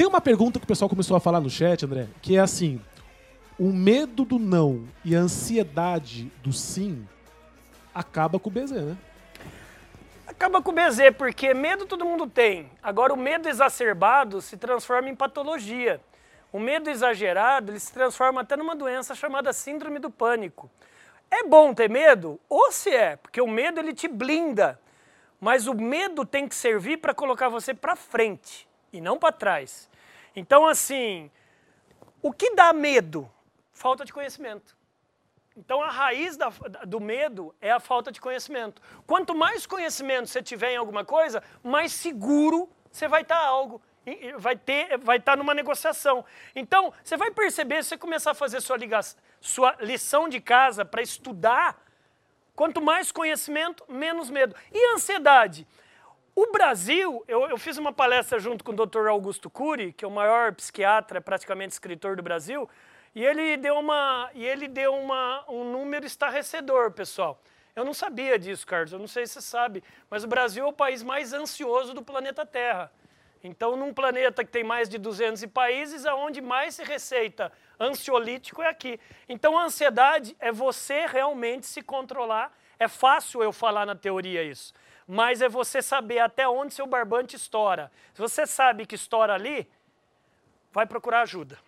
Tem uma pergunta que o pessoal começou a falar no chat, André, que é assim: o medo do não e a ansiedade do sim acaba com o BZ, né? Acaba com o BZ, porque medo todo mundo tem. Agora, o medo exacerbado se transforma em patologia. O medo exagerado ele se transforma até numa doença chamada síndrome do pânico. É bom ter medo? Ou se é, porque o medo ele te blinda. Mas o medo tem que servir para colocar você para frente e não para trás. Então, assim, o que dá medo? Falta de conhecimento. Então, a raiz da, do medo é a falta de conhecimento. Quanto mais conhecimento você tiver em alguma coisa, mais seguro você vai estar algo vai ter, vai estar numa negociação. Então, você vai perceber, se você começar a fazer sua, ligação, sua lição de casa para estudar, quanto mais conhecimento, menos medo. E ansiedade? O Brasil, eu, eu, fiz uma palestra junto com o Dr. Augusto Cury, que é o maior psiquiatra, praticamente escritor do Brasil, e ele deu, uma, e ele deu uma, um número estarrecedor, pessoal. Eu não sabia disso, Carlos, eu não sei se você sabe, mas o Brasil é o país mais ansioso do planeta Terra. Então, num planeta que tem mais de 200 países, aonde mais se receita ansiolítico é aqui. Então, a ansiedade é você realmente se controlar. É fácil eu falar na teoria isso, mas é você saber até onde seu barbante estoura. Se você sabe que estoura ali, vai procurar ajuda.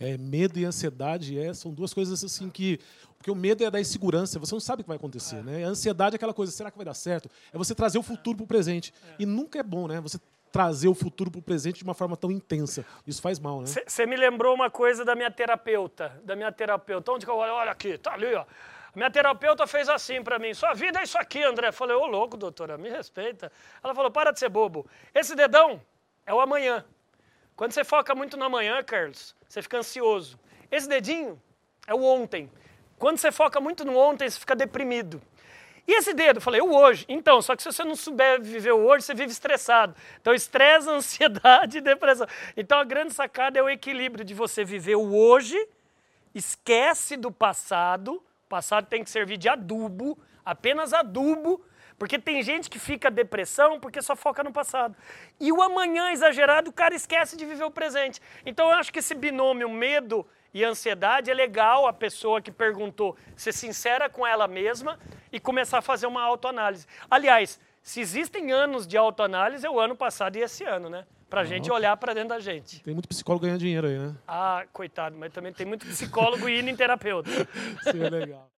É, medo e ansiedade é, são duas coisas assim que. Porque o medo é da insegurança, você não sabe o que vai acontecer. É. Né? A ansiedade é aquela coisa, será que vai dar certo? É você trazer o futuro para o presente. É. E nunca é bom, né? Você trazer o futuro para o presente de uma forma tão intensa. Isso faz mal, né? Você me lembrou uma coisa da minha terapeuta, da minha terapeuta. Onde que eu olho? Olha aqui, tá ali, ó. Minha terapeuta fez assim para mim: sua vida é isso aqui, André. Eu falei: ô louco, doutora, me respeita. Ela falou: para de ser bobo. Esse dedão é o amanhã. Quando você foca muito no amanhã, Carlos, você fica ansioso. Esse dedinho é o ontem. Quando você foca muito no ontem, você fica deprimido. E esse dedo? Eu falei, o hoje. Então, só que se você não souber viver o hoje, você vive estressado. Então, estresse, ansiedade e depressão. Então, a grande sacada é o equilíbrio de você viver o hoje, esquece do passado. Passado tem que servir de adubo, apenas adubo, porque tem gente que fica depressão porque só foca no passado. E o amanhã exagerado, o cara esquece de viver o presente. Então, eu acho que esse binômio medo e ansiedade, é legal a pessoa que perguntou ser sincera com ela mesma e começar a fazer uma autoanálise. Aliás, se existem anos de autoanálise, é o ano passado e esse ano, né? Pra gente olhar para dentro da gente. Tem muito psicólogo ganhando dinheiro aí, né? Ah, coitado, mas também tem muito psicólogo indo em terapeuta. Sim, é legal.